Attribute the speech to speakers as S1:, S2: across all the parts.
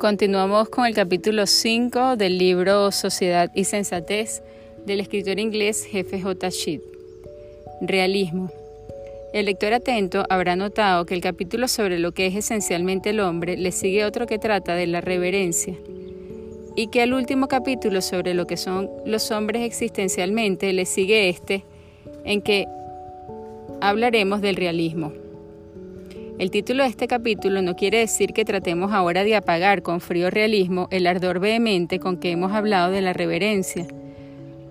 S1: Continuamos con el capítulo 5 del libro Sociedad y Sensatez del escritor inglés Jefe J. Sheet. Realismo. El lector atento habrá notado que el capítulo sobre lo que es esencialmente el hombre le sigue otro que trata de la reverencia y que al último capítulo sobre lo que son los hombres existencialmente le sigue este en que hablaremos del realismo. El título de este capítulo no quiere decir que tratemos ahora de apagar con frío realismo el ardor vehemente con que hemos hablado de la reverencia,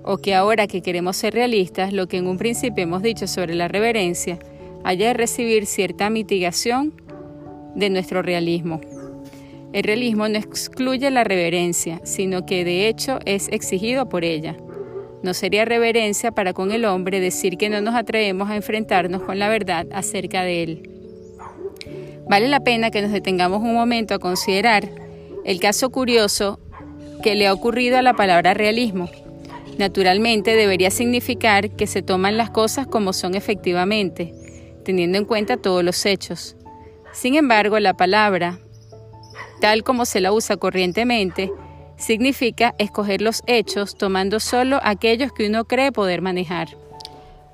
S1: o que ahora que queremos ser realistas, lo que en un principio hemos dicho sobre la reverencia, haya de recibir cierta mitigación de nuestro realismo. El realismo no excluye la reverencia, sino que de hecho es exigido por ella. No sería reverencia para con el hombre decir que no nos atrevemos a enfrentarnos con la verdad acerca de él. Vale la pena que nos detengamos un momento a considerar el caso curioso que le ha ocurrido a la palabra realismo. Naturalmente debería significar que se toman las cosas como son efectivamente, teniendo en cuenta todos los hechos. Sin embargo, la palabra, tal como se la usa corrientemente, significa escoger los hechos tomando solo aquellos que uno cree poder manejar.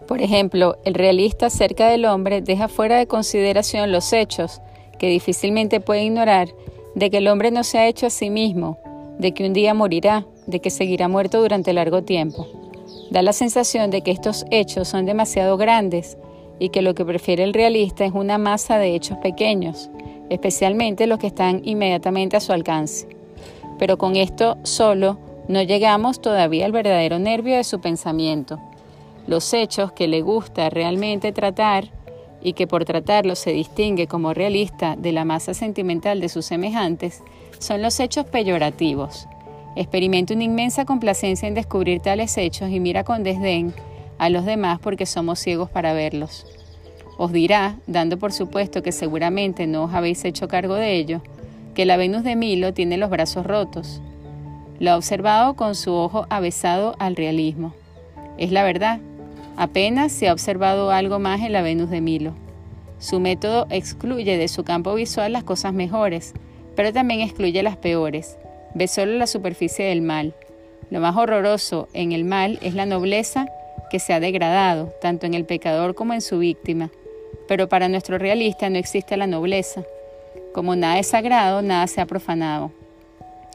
S1: Por ejemplo, el realista acerca del hombre deja fuera de consideración los hechos, que difícilmente puede ignorar, de que el hombre no se ha hecho a sí mismo, de que un día morirá, de que seguirá muerto durante largo tiempo. Da la sensación de que estos hechos son demasiado grandes y que lo que prefiere el realista es una masa de hechos pequeños, especialmente los que están inmediatamente a su alcance. Pero con esto solo no llegamos todavía al verdadero nervio de su pensamiento los hechos que le gusta realmente tratar y que por tratarlos se distingue como realista de la masa sentimental de sus semejantes, son los hechos peyorativos. Experimenta una inmensa complacencia en descubrir tales hechos y mira con desdén a los demás porque somos ciegos para verlos. Os dirá, dando por supuesto que seguramente no os habéis hecho cargo de ello, que la Venus de Milo tiene los brazos rotos. Lo ha observado con su ojo avesado al realismo. Es la verdad, Apenas se ha observado algo más en la Venus de Milo. Su método excluye de su campo visual las cosas mejores, pero también excluye las peores. Ve solo la superficie del mal. Lo más horroroso en el mal es la nobleza que se ha degradado, tanto en el pecador como en su víctima. Pero para nuestro realista no existe la nobleza. Como nada es sagrado, nada se ha profanado.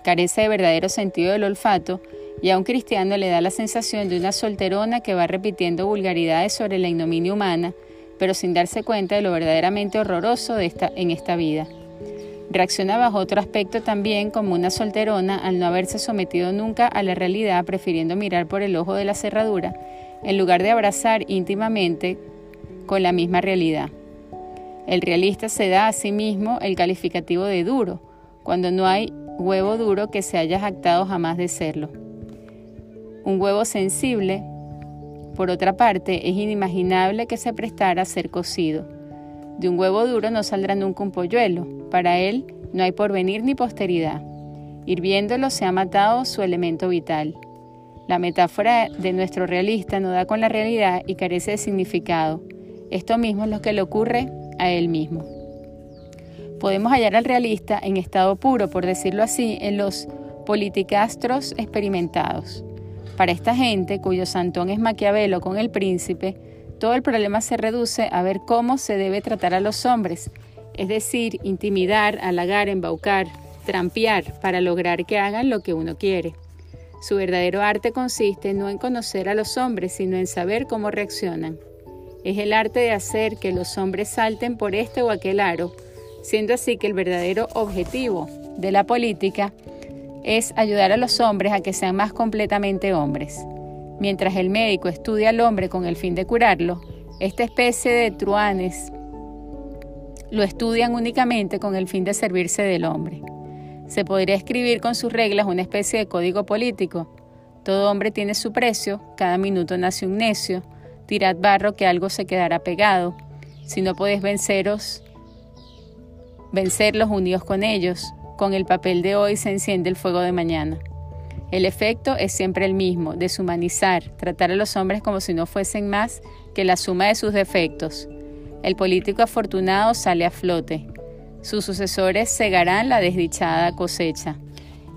S1: Carece de verdadero sentido del olfato y a un cristiano le da la sensación de una solterona que va repitiendo vulgaridades sobre la ignominia humana, pero sin darse cuenta de lo verdaderamente horroroso de esta, en esta vida. Reacciona bajo otro aspecto también como una solterona al no haberse sometido nunca a la realidad, prefiriendo mirar por el ojo de la cerradura, en lugar de abrazar íntimamente con la misma realidad. El realista se da a sí mismo el calificativo de duro, cuando no hay huevo duro que se haya jactado jamás de serlo. Un huevo sensible, por otra parte, es inimaginable que se prestara a ser cocido. De un huevo duro no saldrá nunca un polluelo, para él no hay porvenir ni posteridad. Hirviéndolo se ha matado su elemento vital. La metáfora de nuestro realista no da con la realidad y carece de significado. Esto mismo es lo que le ocurre a él mismo. Podemos hallar al realista en estado puro, por decirlo así, en los politicastros experimentados. Para esta gente, cuyo santón es Maquiavelo con el príncipe, todo el problema se reduce a ver cómo se debe tratar a los hombres, es decir, intimidar, halagar, embaucar, trampear para lograr que hagan lo que uno quiere. Su verdadero arte consiste no en conocer a los hombres, sino en saber cómo reaccionan. Es el arte de hacer que los hombres salten por este o aquel aro, siendo así que el verdadero objetivo de la política es ayudar a los hombres a que sean más completamente hombres. Mientras el médico estudia al hombre con el fin de curarlo, esta especie de truanes lo estudian únicamente con el fin de servirse del hombre. Se podría escribir con sus reglas una especie de código político. Todo hombre tiene su precio, cada minuto nace un necio, tirad barro que algo se quedará pegado. Si no podéis venceros, vencerlos unidos con ellos, con el papel de hoy se enciende el fuego de mañana. El efecto es siempre el mismo, deshumanizar, tratar a los hombres como si no fuesen más que la suma de sus defectos. El político afortunado sale a flote. sus sucesores segarán la desdichada cosecha.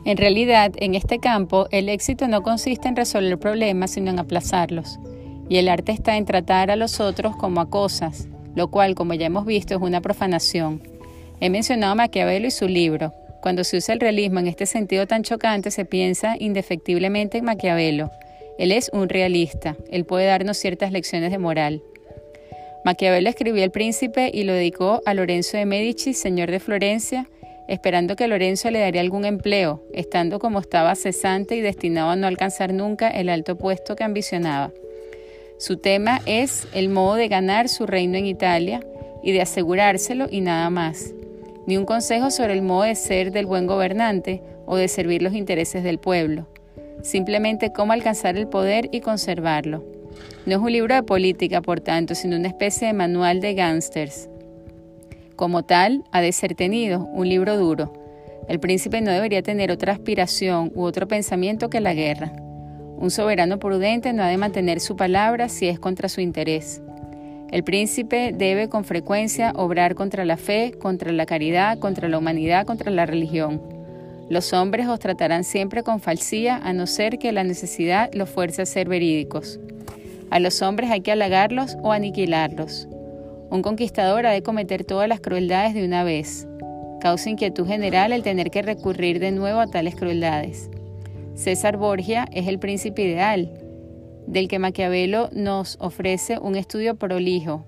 S1: En realidad, en este campo, el éxito no consiste en resolver problemas, sino en aplazarlos. Y el arte está en tratar a los otros como a cosas, lo cual, como ya hemos visto, es una profanación. He mencionado a Maquiavelo y su libro. Cuando se usa el realismo en este sentido tan chocante, se piensa indefectiblemente en Maquiavelo. Él es un realista, él puede darnos ciertas lecciones de moral. Maquiavelo escribió El Príncipe y lo dedicó a Lorenzo de Medici, señor de Florencia, esperando que Lorenzo le daría algún empleo, estando como estaba cesante y destinado a no alcanzar nunca el alto puesto que ambicionaba. Su tema es el modo de ganar su reino en Italia y de asegurárselo y nada más, ni un consejo sobre el modo de ser del buen gobernante o de servir los intereses del pueblo, simplemente cómo alcanzar el poder y conservarlo. No es un libro de política, por tanto, sino una especie de manual de gángsters. Como tal, ha de ser tenido, un libro duro. El príncipe no debería tener otra aspiración u otro pensamiento que la guerra. Un soberano prudente no ha de mantener su palabra si es contra su interés. El príncipe debe con frecuencia obrar contra la fe, contra la caridad, contra la humanidad, contra la religión. Los hombres os tratarán siempre con falsía a no ser que la necesidad los fuerce a ser verídicos. A los hombres hay que halagarlos o aniquilarlos. Un conquistador ha de cometer todas las crueldades de una vez. Causa inquietud general el tener que recurrir de nuevo a tales crueldades. César Borgia es el príncipe ideal, del que Maquiavelo nos ofrece un estudio prolijo,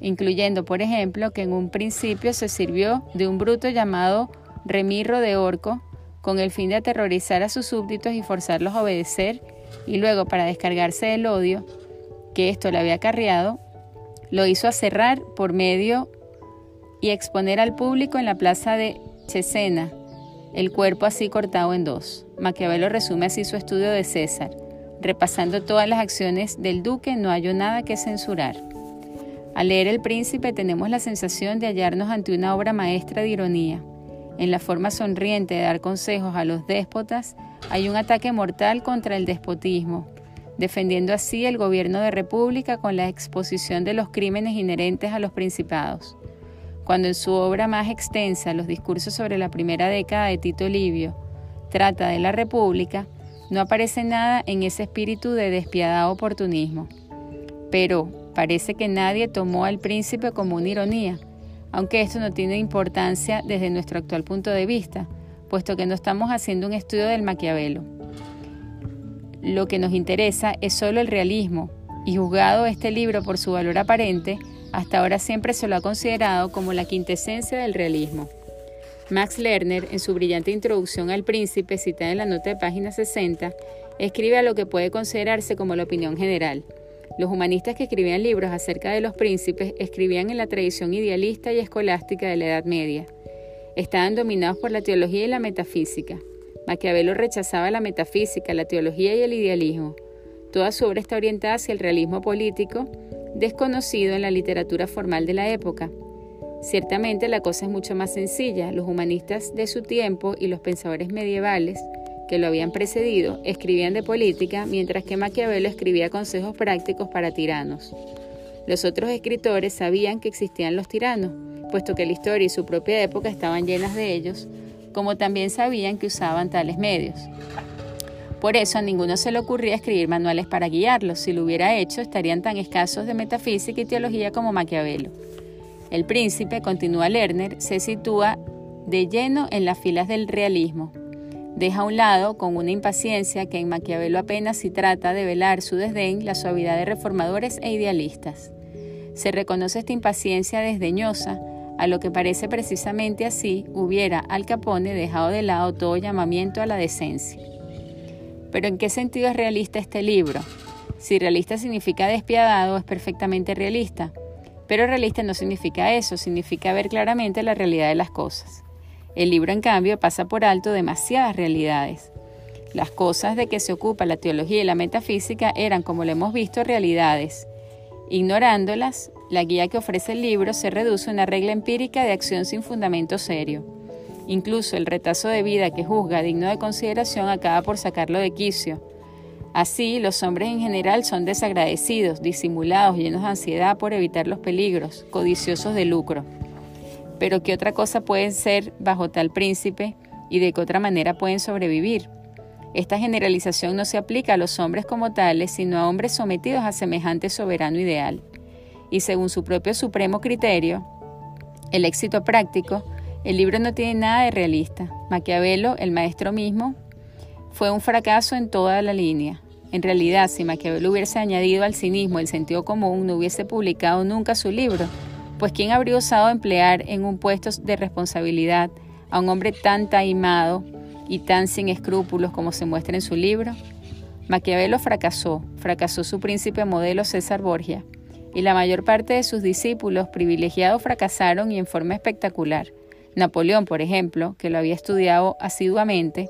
S1: incluyendo, por ejemplo, que en un principio se sirvió de un bruto llamado Remirro de Orco, con el fin de aterrorizar a sus súbditos y forzarlos a obedecer, y luego, para descargarse del odio que esto le había acarreado, lo hizo cerrar por medio y exponer al público en la plaza de Cesena, el cuerpo así cortado en dos. Maquiavelo resume así su estudio de César. Repasando todas las acciones del duque, no halló nada que censurar. Al leer El Príncipe tenemos la sensación de hallarnos ante una obra maestra de ironía. En la forma sonriente de dar consejos a los déspotas hay un ataque mortal contra el despotismo, defendiendo así el gobierno de república con la exposición de los crímenes inherentes a los principados. Cuando en su obra más extensa, Los discursos sobre la primera década de Tito Livio, trata de la república, no aparece nada en ese espíritu de despiadado oportunismo. Pero parece que nadie tomó al príncipe como una ironía, aunque esto no tiene importancia desde nuestro actual punto de vista, puesto que no estamos haciendo un estudio del Maquiavelo. Lo que nos interesa es solo el realismo, y juzgado este libro por su valor aparente, hasta ahora siempre se lo ha considerado como la quintesencia del realismo. Max Lerner, en su brillante introducción al príncipe, citada en la nota de página 60, escribe a lo que puede considerarse como la opinión general. Los humanistas que escribían libros acerca de los príncipes escribían en la tradición idealista y escolástica de la Edad Media. Estaban dominados por la teología y la metafísica. Maquiavelo rechazaba la metafísica, la teología y el idealismo. Toda su obra está orientada hacia el realismo político, desconocido en la literatura formal de la época. Ciertamente la cosa es mucho más sencilla. Los humanistas de su tiempo y los pensadores medievales que lo habían precedido escribían de política, mientras que Maquiavelo escribía consejos prácticos para tiranos. Los otros escritores sabían que existían los tiranos, puesto que la historia y su propia época estaban llenas de ellos, como también sabían que usaban tales medios. Por eso a ninguno se le ocurría escribir manuales para guiarlos. Si lo hubiera hecho, estarían tan escasos de metafísica y teología como Maquiavelo. El príncipe, continúa Lerner, se sitúa de lleno en las filas del realismo. Deja a un lado, con una impaciencia que en Maquiavelo apenas si trata de velar su desdén, la suavidad de reformadores e idealistas. Se reconoce esta impaciencia desdeñosa, a lo que parece precisamente así hubiera Al Capone dejado de lado todo llamamiento a la decencia. Pero ¿en qué sentido es realista este libro? Si realista significa despiadado, es perfectamente realista. Pero realista no significa eso, significa ver claramente la realidad de las cosas. El libro, en cambio, pasa por alto demasiadas realidades. Las cosas de que se ocupa la teología y la metafísica eran, como lo hemos visto, realidades. Ignorándolas, la guía que ofrece el libro se reduce a una regla empírica de acción sin fundamento serio. Incluso el retazo de vida que juzga digno de consideración acaba por sacarlo de quicio. Así, los hombres en general son desagradecidos, disimulados, llenos de ansiedad por evitar los peligros, codiciosos de lucro. Pero ¿qué otra cosa pueden ser bajo tal príncipe y de qué otra manera pueden sobrevivir? Esta generalización no se aplica a los hombres como tales, sino a hombres sometidos a semejante soberano ideal. Y según su propio supremo criterio, el éxito práctico, el libro no tiene nada de realista. Maquiavelo, el maestro mismo, fue un fracaso en toda la línea. En realidad, si Maquiavelo hubiese añadido al cinismo el sentido común, no hubiese publicado nunca su libro, pues ¿quién habría osado emplear en un puesto de responsabilidad a un hombre tan taimado y tan sin escrúpulos como se muestra en su libro? Maquiavelo fracasó, fracasó su príncipe modelo César Borgia, y la mayor parte de sus discípulos privilegiados fracasaron y en forma espectacular. Napoleón, por ejemplo, que lo había estudiado asiduamente,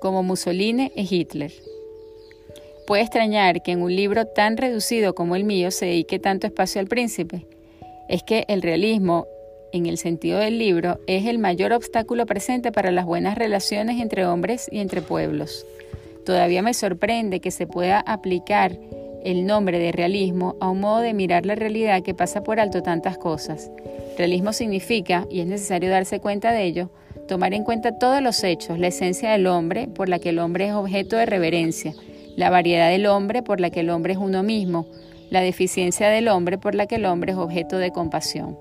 S1: como Mussolini y Hitler. Puede extrañar que en un libro tan reducido como el mío se dedique tanto espacio al príncipe. Es que el realismo, en el sentido del libro, es el mayor obstáculo presente para las buenas relaciones entre hombres y entre pueblos. Todavía me sorprende que se pueda aplicar el nombre de realismo a un modo de mirar la realidad que pasa por alto tantas cosas. Realismo significa, y es necesario darse cuenta de ello, tomar en cuenta todos los hechos, la esencia del hombre por la que el hombre es objeto de reverencia, la variedad del hombre por la que el hombre es uno mismo, la deficiencia del hombre por la que el hombre es objeto de compasión.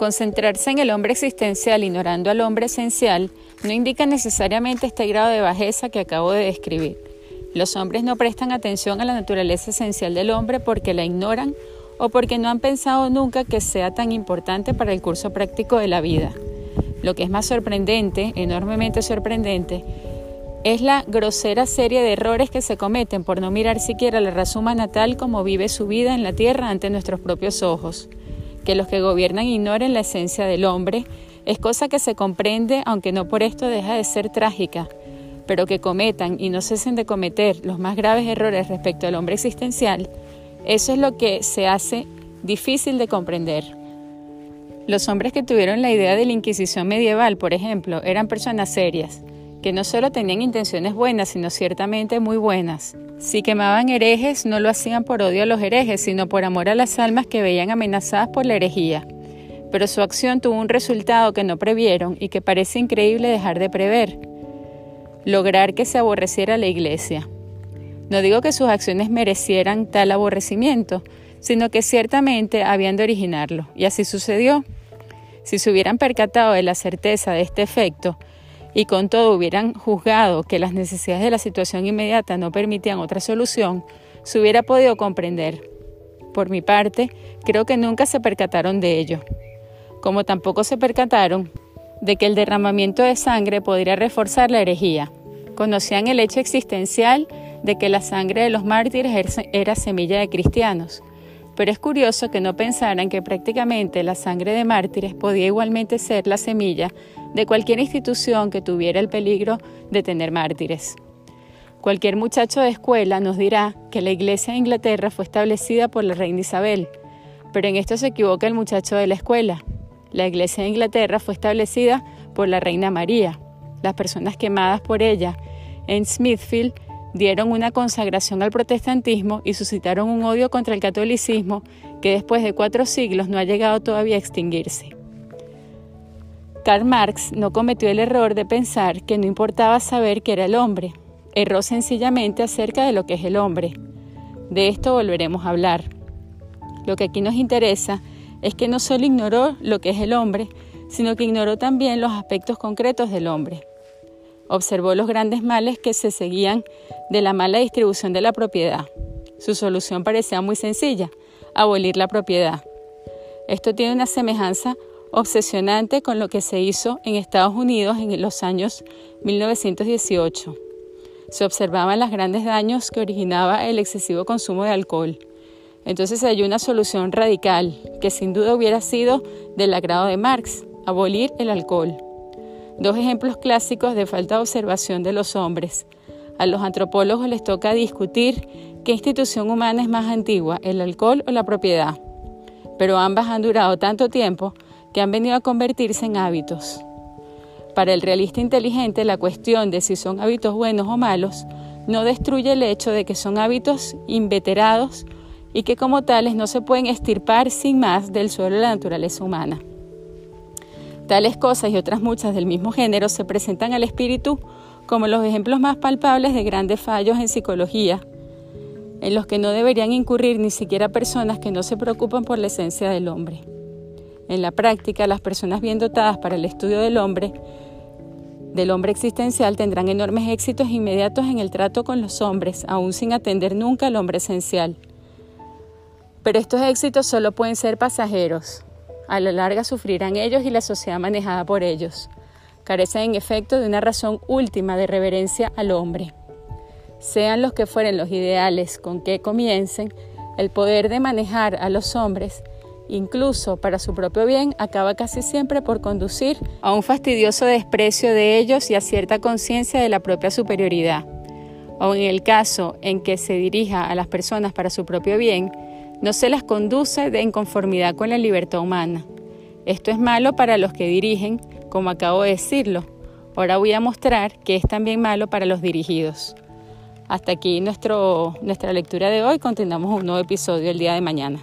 S1: Concentrarse en el hombre existencial ignorando al hombre esencial no indica necesariamente este grado de bajeza que acabo de describir. Los hombres no prestan atención a la naturaleza esencial del hombre porque la ignoran o porque no han pensado nunca que sea tan importante para el curso práctico de la vida. Lo que es más sorprendente, enormemente sorprendente, es la grosera serie de errores que se cometen por no mirar siquiera la raza humana tal como vive su vida en la tierra ante nuestros propios ojos. Que los que gobiernan ignoren la esencia del hombre es cosa que se comprende, aunque no por esto deja de ser trágica pero que cometan y no cesen de cometer los más graves errores respecto al hombre existencial, eso es lo que se hace difícil de comprender. Los hombres que tuvieron la idea de la Inquisición medieval, por ejemplo, eran personas serias, que no solo tenían intenciones buenas, sino ciertamente muy buenas. Si quemaban herejes, no lo hacían por odio a los herejes, sino por amor a las almas que veían amenazadas por la herejía. Pero su acción tuvo un resultado que no previeron y que parece increíble dejar de prever lograr que se aborreciera la iglesia. No digo que sus acciones merecieran tal aborrecimiento, sino que ciertamente habían de originarlo, y así sucedió. Si se hubieran percatado de la certeza de este efecto, y con todo hubieran juzgado que las necesidades de la situación inmediata no permitían otra solución, se hubiera podido comprender. Por mi parte, creo que nunca se percataron de ello, como tampoco se percataron de que el derramamiento de sangre podría reforzar la herejía. Conocían el hecho existencial de que la sangre de los mártires era semilla de cristianos, pero es curioso que no pensaran que prácticamente la sangre de mártires podía igualmente ser la semilla de cualquier institución que tuviera el peligro de tener mártires. Cualquier muchacho de escuela nos dirá que la Iglesia de Inglaterra fue establecida por la reina Isabel, pero en esto se equivoca el muchacho de la escuela. La Iglesia de Inglaterra fue establecida por la Reina María. Las personas quemadas por ella en Smithfield dieron una consagración al protestantismo y suscitaron un odio contra el catolicismo que después de cuatro siglos no ha llegado todavía a extinguirse. Karl Marx no cometió el error de pensar que no importaba saber qué era el hombre, erró sencillamente acerca de lo que es el hombre. De esto volveremos a hablar. Lo que aquí nos interesa es que no solo ignoró lo que es el hombre, sino que ignoró también los aspectos concretos del hombre. Observó los grandes males que se seguían de la mala distribución de la propiedad. Su solución parecía muy sencilla, abolir la propiedad. Esto tiene una semejanza obsesionante con lo que se hizo en Estados Unidos en los años 1918. Se observaban los grandes daños que originaba el excesivo consumo de alcohol. Entonces hay una solución radical, que sin duda hubiera sido del agrado de Marx, abolir el alcohol. Dos ejemplos clásicos de falta de observación de los hombres. A los antropólogos les toca discutir qué institución humana es más antigua, el alcohol o la propiedad. Pero ambas han durado tanto tiempo que han venido a convertirse en hábitos. Para el realista inteligente, la cuestión de si son hábitos buenos o malos no destruye el hecho de que son hábitos inveterados y que como tales no se pueden estirpar sin más del suelo de la naturaleza humana. Tales cosas y otras muchas del mismo género se presentan al espíritu como los ejemplos más palpables de grandes fallos en psicología, en los que no deberían incurrir ni siquiera personas que no se preocupan por la esencia del hombre. En la práctica, las personas bien dotadas para el estudio del hombre del hombre existencial tendrán enormes éxitos inmediatos en el trato con los hombres, aún sin atender nunca al hombre esencial. Pero estos éxitos solo pueden ser pasajeros. A la larga sufrirán ellos y la sociedad manejada por ellos. Carecen en efecto de una razón última de reverencia al hombre. Sean los que fueren los ideales con que comiencen, el poder de manejar a los hombres incluso para su propio bien, acaba casi siempre por conducir a un fastidioso desprecio de ellos y a cierta conciencia de la propia superioridad. O en el caso en que se dirija a las personas para su propio bien, no se las conduce de inconformidad con la libertad humana. Esto es malo para los que dirigen, como acabo de decirlo. Ahora voy a mostrar que es también malo para los dirigidos. Hasta aquí nuestro, nuestra lectura de hoy. Continuamos un nuevo episodio el día de mañana.